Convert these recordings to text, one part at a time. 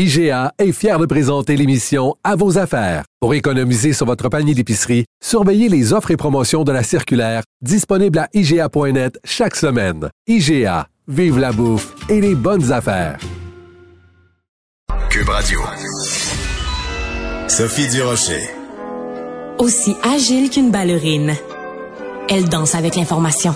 IGA est fier de présenter l'émission À vos affaires. Pour économiser sur votre panier d'épicerie, surveillez les offres et promotions de la circulaire disponible à IGA.net chaque semaine. IGA, vive la bouffe et les bonnes affaires. Cube Radio. Sophie Durocher. Aussi agile qu'une ballerine. Elle danse avec l'information.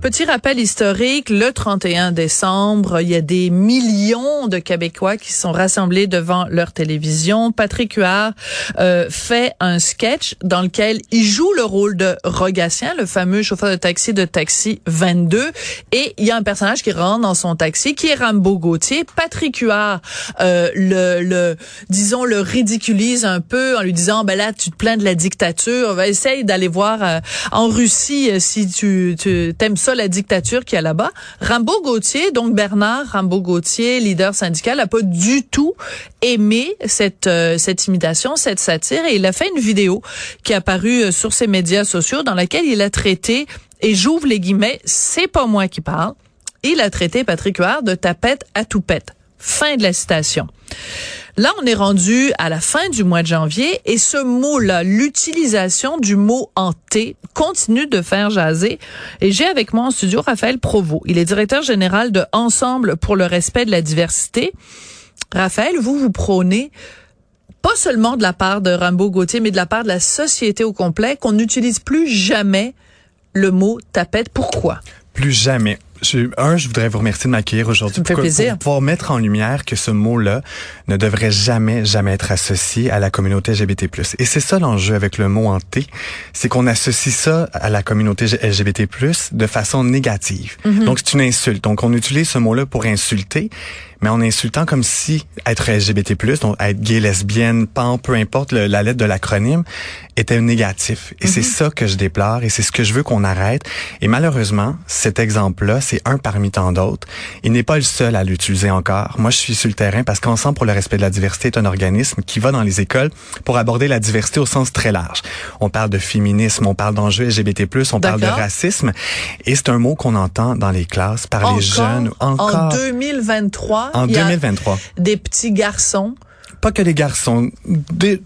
Petit rappel historique, le 31 décembre, il y a des millions de Québécois qui sont rassemblés devant leur télévision. Patrick Huard euh, fait un sketch dans lequel il joue le rôle de Rogatien, le fameux chauffeur de taxi de Taxi 22. Et il y a un personnage qui rentre dans son taxi, qui est Rambo Gauthier. Patrick Huard, euh, le, le, disons, le ridiculise un peu en lui disant, ben là, tu te plains de la dictature, va essaye d'aller voir euh, en Russie si tu, tu t'aimes la dictature qu'il y a là-bas. Rambo Gauthier, donc Bernard Rambo Gauthier, leader syndical, n'a pas du tout aimé cette euh, cette imitation, cette satire, et il a fait une vidéo qui est apparue euh, sur ses médias sociaux dans laquelle il a traité et j'ouvre les guillemets, c'est pas moi qui parle. Il a traité Patrick Huard de tapette à toupette. Fin de la citation. Là, on est rendu à la fin du mois de janvier et ce mot-là, l'utilisation du mot hanté, continue de faire jaser. Et j'ai avec moi en studio Raphaël Provost. Il est directeur général de Ensemble pour le respect de la diversité. Raphaël, vous, vous prônez pas seulement de la part de Rambo Gauthier, mais de la part de la société au complet, qu'on n'utilise plus jamais le mot tapette. Pourquoi? Plus jamais. Je, un, je voudrais vous remercier de m'accueillir aujourd'hui. pour, pour pouvoir mettre en lumière que ce mot-là ne devrait jamais, jamais être associé à la communauté LGBT+. Et c'est ça l'enjeu avec le mot hanté, c'est qu'on associe ça à la communauté LGBT+, de façon négative. Mhm. Donc, c'est une insulte. Donc, on utilise ce mot-là pour insulter, mais en insultant comme si être LGBT+, donc être gay, lesbienne, pan, peu importe le- la lettre de l'acronyme, était négatif. Et c'est ça que je déplore et c'est ce que je veux qu'on arrête. Et malheureusement, cet exemple-là, c'est un parmi tant d'autres. Il n'est pas le seul à l'utiliser encore. Moi, je suis sur le terrain parce qu'Ensemble pour le respect de la diversité est un organisme qui va dans les écoles pour aborder la diversité au sens très large. On parle de féminisme, on parle d'enjeux LGBT+, on parle de racisme. Et c'est un mot qu'on entend dans les classes par les jeunes. Encore. En 2023, En il y a 2023. des petits garçons Pas que les garçons. Des-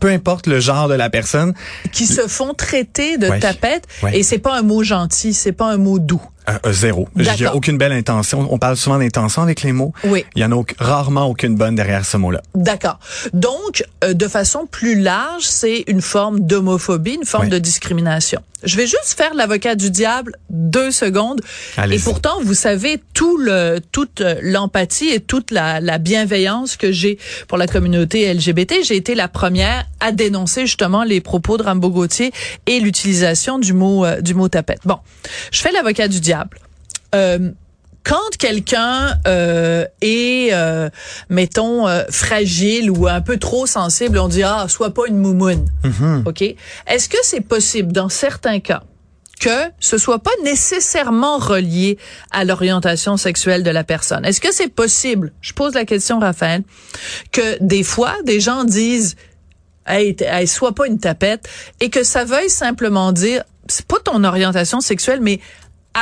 peu importe le genre de la personne, qui se font traiter de Ouais. tapette Ouais. et c'est pas un mot gentil, c'est pas un mot doux. Euh, euh, zéro. D'accord. aucune belle intention. On parle souvent d'intention avec les mots. Oui. Il y en a rarement aucune bonne derrière ce mot-là. D'accord. Donc, euh, de façon plus large, c'est une forme d'homophobie, une forme de discrimination. Je vais juste faire l'avocat du diable deux secondes. Et pourtant, vous savez tout le, toute euh, l'empathie et toute la, la bienveillance que j'ai pour la communauté LGBT. J'ai été la première à dénoncer justement les propos de Rambo Gauthier et l'utilisation du mot euh, du mot tapette. Bon, je fais l'avocat du diable. Euh, quand quelqu'un euh, est, euh, mettons, euh, fragile ou un peu trop sensible, on dit ah, sois pas une moumoune, ok? Est-ce que c'est possible dans certains cas que ce soit pas nécessairement relié à l'orientation sexuelle de la personne? Est-ce que c'est possible Je pose la question, Raphaël, que des fois des gens disent Hey, hey, sois pas une tapette, et que ça veuille simplement dire, c'est pas ton orientation sexuelle, mais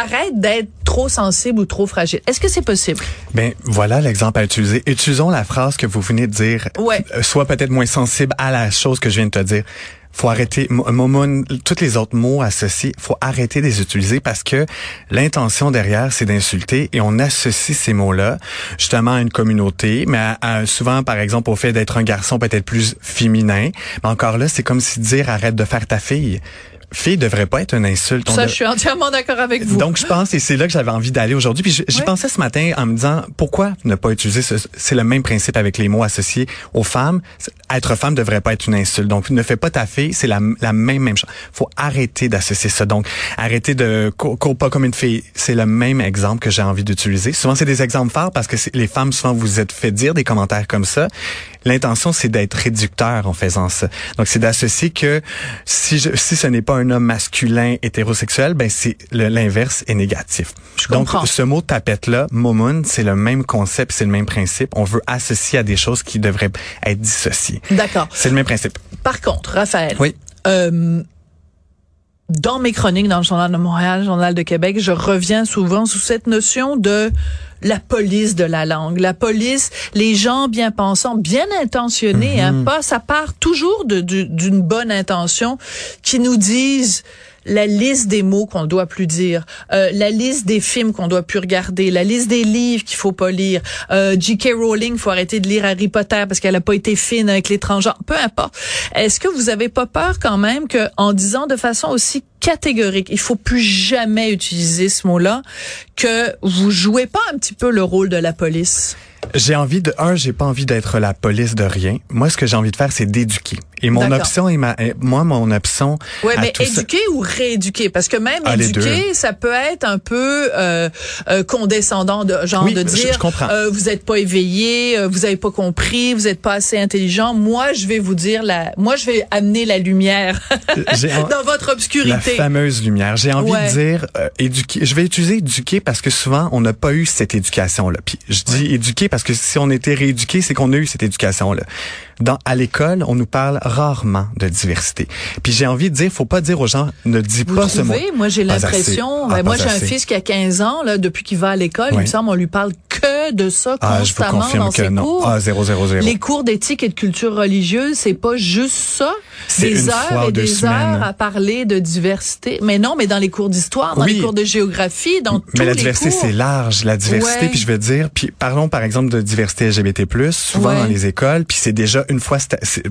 arrête d'être trop sensible ou trop fragile. Est-ce que c'est possible? Ben voilà l'exemple à utiliser. Utilisons la phrase que vous venez de dire. Ouais. Euh, Sois peut-être moins sensible à la chose que je viens de te dire. Faut arrêter, mo- momoun, tous les autres mots associés, faut arrêter de les utiliser parce que l'intention derrière, c'est d'insulter et on associe ces mots-là justement à une communauté, mais à- à- souvent, par exemple, au fait d'être un garçon peut-être plus féminin. Mais encore là, c'est comme si dire arrête de faire ta fille. Fille devrait pas être une insulte. Ça, de- je suis entièrement d'accord avec vous. donc, je pense, et c'est là que j'avais envie d'aller aujourd'hui. Puis, j'y Ouais. pensais ce matin en me disant, pourquoi ne pas utiliser ce, c'est le même principe avec les mots associés aux femmes? Être femme devrait pas être une insulte. Donc, ne fais pas ta fille, c'est la, la même, même chose. Faut arrêter d'associer ça. Donc, arrêter de cours pas comme une fille. C'est le même exemple que j'ai envie d'utiliser. Souvent, c'est des exemples forts parce que les femmes, souvent, vous êtes fait dire des commentaires comme ça. L'intention, c'est d'être réducteur en faisant ça. Donc, c'est d'associer que si, je, si ce n'est pas un homme masculin hétérosexuel, ben c'est l'inverse est négatif. Je Donc, comprends. ce mot tapette-là, momoun, c'est le même concept, c'est le même principe. On veut associer à des choses qui devraient être dissociées. D'accord. C'est le même principe. Par contre, Raphaël. Oui. euh, dans mes chroniques dans le Journal de Montréal, le Journal de Québec, je reviens souvent sous cette notion de la police de la langue. La police, les gens bien pensants, bien intentionnés, hein, pas, ça part toujours de- du- d'une bonne intention, qui nous disent la liste des mots qu'on doit plus dire, euh, la liste des films qu'on doit plus regarder, la liste des livres qu'il faut pas lire. Euh, J.K. Rowling, faut arrêter de lire Harry Potter parce qu'elle a pas été fine avec l'étranger. Peu importe. Est-ce que vous avez pas peur quand même que, en disant de façon aussi catégorique, il faut plus jamais utiliser ce mot-là, que vous jouez pas un petit peu le rôle de la police? J'ai envie de un, j'ai pas envie d'être la police de rien. Moi, ce que j'ai envie de faire, c'est d'éduquer. Et mon option et ma, moi, mon option. Oui, à mais ça- éduquer ou rééduquer? Parce que même Ah, éduquer, ça peut être un peu euh, euh, condescendant, de, genre Oui, de dire je euh, vous êtes pas éveillé, euh, vous avez pas compris, vous êtes pas assez intelligent. Moi, je vais vous dire la, moi, je vais amener la lumière dans votre obscurité. Fameuse lumière. J'ai envie Ouais. de dire euh, éduquer. Je vais utiliser éduquer parce que souvent on n'a pas eu cette éducation-là. Puis je dis éduquer parce que si on était rééduqué, c'est qu'on a eu cette éducation-là. Dans à l'école, on nous parle rarement de diversité. Puis j'ai envie de dire, faut pas dire aux gens ne dis Vous pas ce mot. Moi, j'ai l'impression. Ah, ben, moi, j'ai un fils qui a 15 ans, là, depuis qu'il va à l'école. Il me semble, on lui parle que de ça Ah, je vous dans que ses non. cours? Ah, zéro, zéro, zéro. Les cours d'éthique et de culture religieuse, c'est pas juste ça? Des heures et des semaines. heures à parler de diversité. Mais non, mais dans les cours d'histoire, dans Oui. les cours de géographie, dans tous Mais la les diversité, c'est large. La diversité, puis je veux dire, puis parlons par exemple de diversité LGBT+, souvent Ouais. dans les écoles, puis c'est déjà une fois,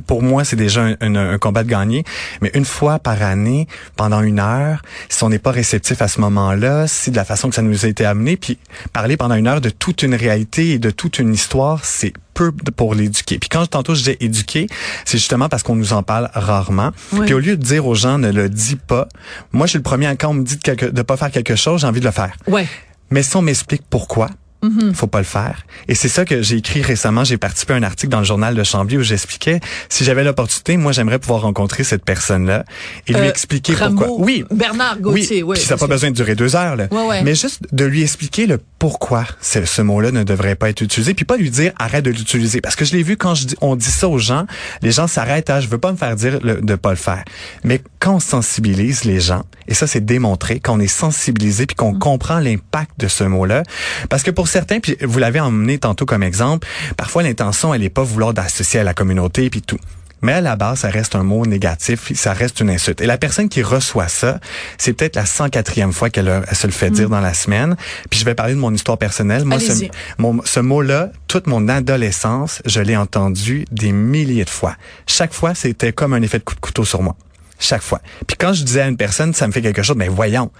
pour moi, c'est déjà un, un- un combat de gagner, mais une fois par année, pendant une heure, si on n'est pas réceptif à ce moment-là, si de la façon que ça nous a été amené, puis parler pendant une heure de toute une réalité et de toute une histoire, c'est peu pour l'éduquer. Puis quand tantôt je dis éduquer, c'est justement parce qu'on nous en parle rarement. Oui. Puis au lieu de dire aux gens ne le dis pas, moi je suis le premier quand on me dit de, quelque, de pas faire quelque chose, j'ai envie de le faire. Ouais. Mais si on m'explique pourquoi, Mm-hmm. faut pas le faire. Et c'est ça que j'ai écrit récemment. J'ai participé à un article dans le journal de Chambly où j'expliquais si j'avais l'opportunité, moi j'aimerais pouvoir rencontrer cette personne-là et lui Euh, expliquer pourquoi. Oui. Bernard Gauthier, oui. Puis ça n'a pas besoin de durer deux heures, là. Ouais, ouais. Mais juste de lui expliquer le pourquoi ce, mot-là ne devrait pas être utilisé, puis pas lui dire arrête de l'utiliser. Parce que je l'ai vu quand je on dit ça aux gens, les gens s'arrêtent à je veux pas me faire dire le- de pas le faire. Mais quand on sensibilise les gens, et ça c'est démontré, quand on est sensibilisé puis qu'on comprend l'impact de ce mot-là, parce que pour certains, puis vous l'avez emmené tantôt comme exemple, parfois l'intention elle est pas vouloir d'associer à la communauté puis tout. Mais à la base, ça reste un mot négatif, ça reste une insulte. Et la personne qui reçoit ça, c'est peut-être la 104e fois qu'elle se le fait dire dans la semaine. Puis je vais parler de mon histoire personnelle. Moi, ce, mon- ce mot-là, toute mon adolescence, je l'ai entendu des milliers de fois. Chaque fois, c'était comme un effet de coup de couteau sur moi. Chaque fois. Puis quand je disais à une personne, ça me fait quelque chose, mais voyons.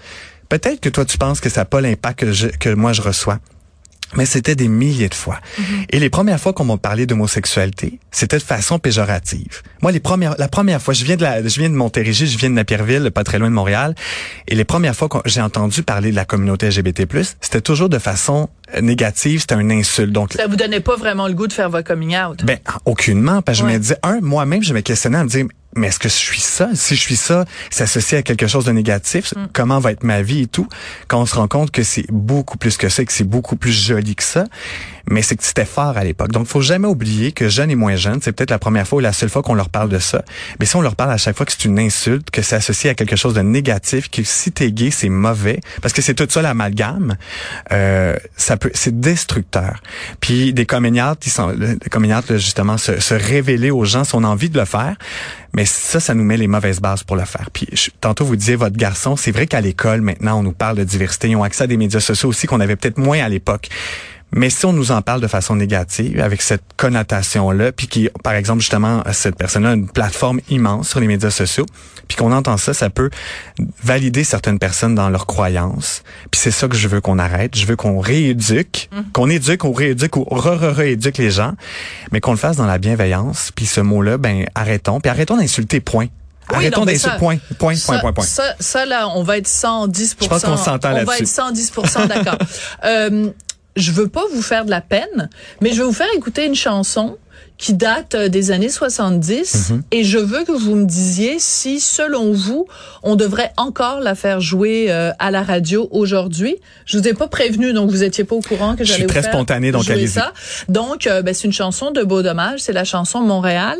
Peut-être que toi, tu penses que ça n'a pas l'impact que, je- que moi, je reçois. Mais c'était des milliers de fois. Et les premières fois qu'on m'a parlé d'homosexualité, c'était de façon péjorative. Moi, les premières, la première fois, je viens de la, je viens de Montérégie, je viens de Napierville, pas très loin de Montréal, et les premières fois que j'ai entendu parler de la communauté LGBT+, c'était toujours de façon négative, c'était une insulte. Donc, Ça vous donnait pas vraiment le goût de faire votre coming out? ben, aucunement, parce que Ouais. je me disais, un, moi-même, je me questionnais à me dire, mais est-ce que je suis ça? Si je suis ça, c'est associé à quelque chose de négatif. Mm. Comment va être ma vie et tout? Quand on se rend compte que c'est beaucoup plus que ça, que c'est beaucoup plus joli que ça, mais c'est que c'était fort à l'époque. Donc, faut jamais oublier que jeunes et moins jeunes, c'est peut-être la première fois ou la seule fois qu'on leur parle de ça. Mais si on leur parle à chaque fois que c'est une insulte, que c'est associé à quelque chose de négatif, que si t'es gay, c'est mauvais, parce que c'est tout ça l'amalgame, euh, ça peut, c'est destructeur. Puis des communiantes, ils sont, les là, justement, se, se révéler aux gens si on a envie de le faire. Mais ça, ça nous met les mauvaises bases pour le faire. Puis je- tantôt vous disiez votre garçon, c'est vrai qu'à l'école maintenant on nous parle de diversité, ils ont accès à des médias sociaux aussi qu'on avait peut-être moins à l'époque. Mais si on nous en parle de façon négative, avec cette connotation-là, puis qui, par exemple, justement, cette personne-là a une plateforme immense sur les médias sociaux, puis qu'on entend ça, ça peut valider certaines personnes dans leurs croyances. Puis c'est ça que je veux qu'on arrête. Je veux qu'on rééduque, Mhm. qu'on éduque ou rééduque ou re-re-rééduque les gens, mais qu'on le fasse dans la bienveillance. Puis ce mot-là, ben arrêtons. Puis arrêtons d'insulter, point. Oui, arrêtons d'insulter, ça- point, point, Ça, point, point, point. Ça, ça, là, on va être 110 Je pense qu'on s'entend On va là-dessus. être 110 d'accord. euh, je veux pas vous faire de la peine, mais je vais vous faire écouter une chanson qui date euh, des années 70 Mhm. et je veux que vous me disiez si, selon vous, on devrait encore la faire jouer euh, à la radio aujourd'hui. Je vous ai pas prévenu, donc vous étiez pas au courant que j'allais vous très faire spontané, donc jouer ça. Donc, euh, ben, c'est une chanson de Beau Dommage, c'est la chanson Montréal.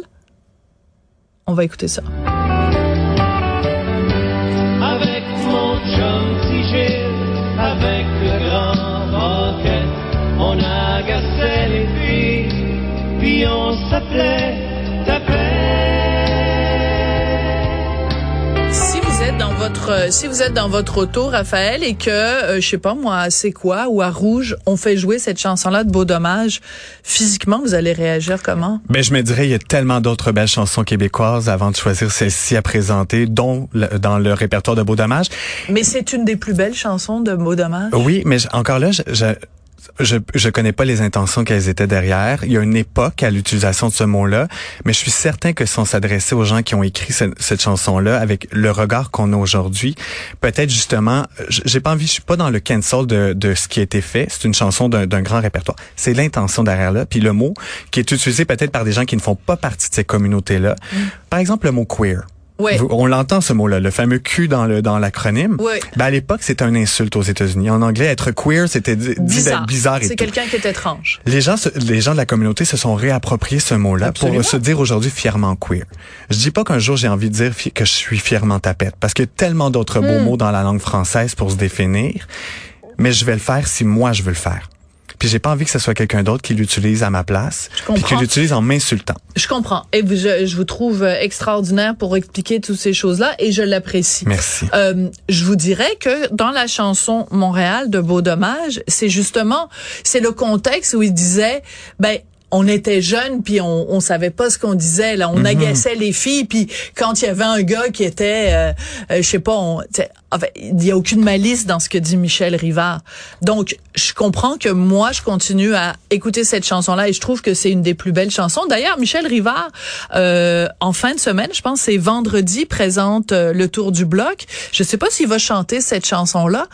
On va écouter ça. On s'appelait. Si vous êtes dans votre euh, si vous êtes dans votre auto Raphaël et que euh, je sais pas moi à c'est quoi ou à rouge on fait jouer cette chanson là de Beau dommage physiquement vous allez réagir comment? Ben, je me dirais, il y a tellement d'autres belles chansons québécoises avant de choisir celle-ci à présenter, dont le- dans le répertoire de Beau Dommage. mais c'est une des plus belles chansons de Beau dommage Oui, mais encore là, je, je, je, je connais pas les intentions qu'elles étaient derrière. Il y a une époque à l'utilisation de ce mot-là, mais je suis certain que si on s'adressait aux gens qui ont écrit ce- cette chanson-là avec le regard qu'on a aujourd'hui, peut-être justement, j'ai pas envie, je suis pas dans le cancel de, de ce qui a été fait. C'est une chanson d'un grand répertoire. C'est l'intention derrière là, puis le mot qui est utilisé peut-être par des gens qui ne font pas partie de ces communautés-là. Par exemple, le mot queer. On l'entend ce mot-là, le fameux Q dans le dans l'acronyme. Ouais. Ben, à l'époque, c'était une insulte aux États-Unis. En anglais, être queer, c'était dit bizarre et c'est quelqu'un qui est étrange Les gens, se- les gens de la communauté se sont réappropriés ce mot-là pour se dire aujourd'hui fièrement queer. Je dis pas qu'un jour j'ai envie de dire que je suis fièrement tapette, parce qu'il y a tellement d'autres Hmm. beaux mots dans la langue française pour se définir, mais je vais le faire si moi je veux le faire. Puis j'ai pas envie que ce soit quelqu'un d'autre qui l'utilise à ma place, puis qui l'utilise en m'insultant. je comprends et vous- je, je vous trouve euh, extraordinaire pour expliquer toutes ces choses là et je l'apprécie Merci. Euh, je vous dirais que dans la chanson Montréal de Beau Dommage, c'est justement c'est le contexte où il disait ben on était jeunes puis on, on savait pas ce qu'on disait là, on agaçait les filles puis quand il y avait un gars qui était euh, euh, je sais pas on, enfin, il y a aucune malice dans ce que dit Michel Rivard. Donc je comprends que moi je continue à écouter cette chanson là et je trouve que c'est une des plus belles chansons. D'ailleurs Michel Rivard euh, en fin de semaine, je pense c'est vendredi présente euh, le tour du bloc. Je sais pas s'il va chanter cette chanson là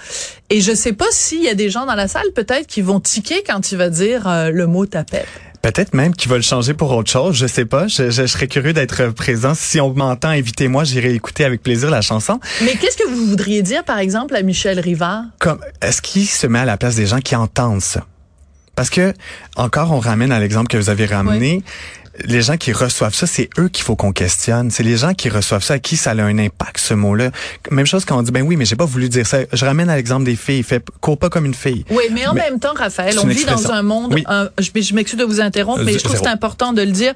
et je sais pas s'il y a des gens dans la salle peut-être qui vont tiquer quand il va dire euh, le mot tapette. Peut-être même qu'ils veulent changer pour autre chose, je sais pas. Je, je serais curieux d'être présent. Si on m'entend, invitez-moi, j'irai écouter avec plaisir la chanson. Mais qu'est-ce que vous voudriez dire par exemple à Michel Rivard? Comme est-ce qu'il se met à la place des gens qui entendent ça? Parce que encore on ramène à l'exemple que vous avez ramené. Les gens qui reçoivent ça, c'est eux qu'il faut qu'on questionne. C'est les gens qui reçoivent ça à qui ça a un impact ce mot-là. Même chose quand on dit ben oui, mais j'ai pas voulu dire ça. Je ramène à l'exemple des filles. Fait cours pas comme une fille. Oui, mais en Mais même temps, Raphaël, on vit dans un monde. Oui. un- je je m'excuse de vous interrompre, mais Euh, je trouve c'est important de le dire.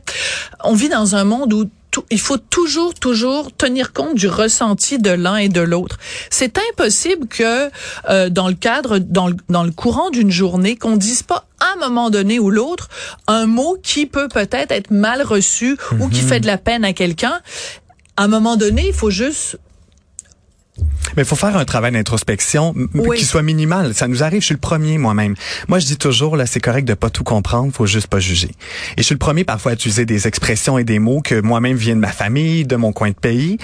On vit dans un monde où il faut toujours, toujours tenir compte du ressenti de l'un et de l'autre. C'est impossible que euh, dans le cadre, dans le, dans le courant d'une journée, qu'on dise pas à un moment donné ou l'autre un mot qui peut peut-être être mal reçu ou qui fait de la peine à quelqu'un. À un moment donné, il faut juste Mais il faut faire un travail d'introspection Oui. qui soit minimal. Ça nous arrive, je suis le premier moi-même. Moi, je dis toujours, là, c'est correct de pas tout comprendre, faut juste pas juger. Et je suis le premier parfois à utiliser des expressions et des mots que moi-même viennent de ma famille, de mon coin de pays.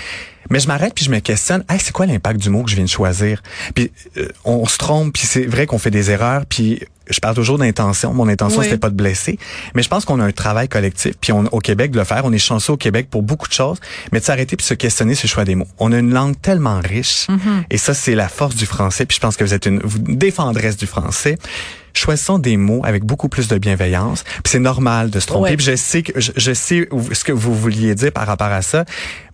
Mais je m'arrête puis je me questionne, hey, c'est quoi l'impact du mot que je viens de choisir? Puis euh, on se trompe, puis c'est vrai qu'on fait des erreurs, puis je parle toujours d'intention. Mon intention, Oui. c'était pas de blesser. Mais je pense qu'on a un travail collectif, puis on, au Québec de le faire. On est chanceux au Québec pour beaucoup de choses, mais de s'arrêter puis se questionner sur le choix des mots. On a une langue tellement riche, et ça, c'est la force du français. Puis je pense que vous êtes une vous, une défendresse du français. Choisissons des mots avec beaucoup plus de bienveillance. Puis c'est normal de se tromper. Ouais. Puis je sais que je, je sais ce que vous vouliez dire par rapport à ça,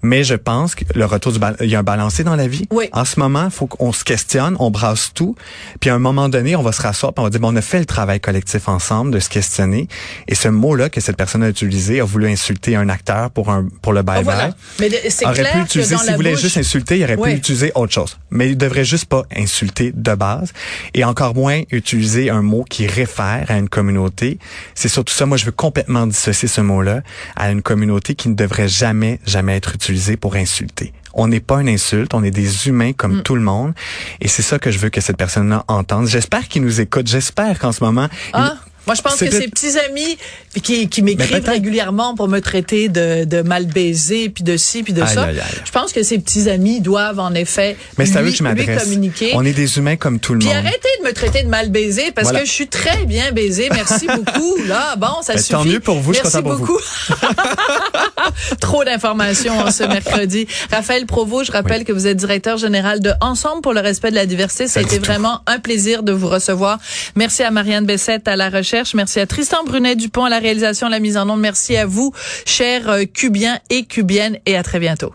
mais je pense que le retour du il y a un balancier dans la vie. Oui. En ce moment, faut qu'on se questionne, on brasse tout, puis à un moment donné, on va se rasseoir, puis on va dire bon, on a fait le travail collectif ensemble de se questionner. Et ce mot-là que cette personne a utilisé a voulu insulter un acteur pour un pour le bye Oh, voilà. Mais c'est aurait clair pu que utiliser, s'il la voulait bouche- juste insulter, il aurait Ouais. pu utiliser autre chose. Mais il devrait juste pas insulter de base et encore moins utiliser un mot qui réfère à une communauté. C'est surtout ça. Moi, je veux complètement dissocier ce mot-là à une communauté qui ne devrait jamais, jamais être utilisée pour insulter. On n'est pas une insulte, on est des humains comme Mm. tout le monde. Et c'est ça que je veux que cette personne-là entende. J'espère qu'il nous écoute. J'espère qu'en ce moment... Ah, moi, je pense que ses petits amis qui, qui m'écrivent régulièrement pour me traiter de, de mal baisé, puis de ci, puis de Aïe, ça. aïe, aïe. Je pense que ses petits amis doivent en effet Mais c'est à eux lui, que je lui m'adresse. communiquer. On est des humains comme tout le Puis monde. arrêtez de me traiter de mal baisé parce Voilà. que je suis très bien baisé. Merci beaucoup. Là, bon, ça Ben, suffit. tant mieux pour vous, je suis Merci content pour beaucoup. Trop d'informations en ce mercredi. Raphaël Provost, je rappelle que vous êtes directeur général de Ensemble pour le respect de la diversité. Ça a été vraiment un plaisir de vous recevoir. Merci à Marianne Bessette à la recherche. Merci à Tristan Brunet Dupont à la réalisation, la mise en onde. Merci à vous, chers euh, Cubiens et Cubiennes, et à très bientôt.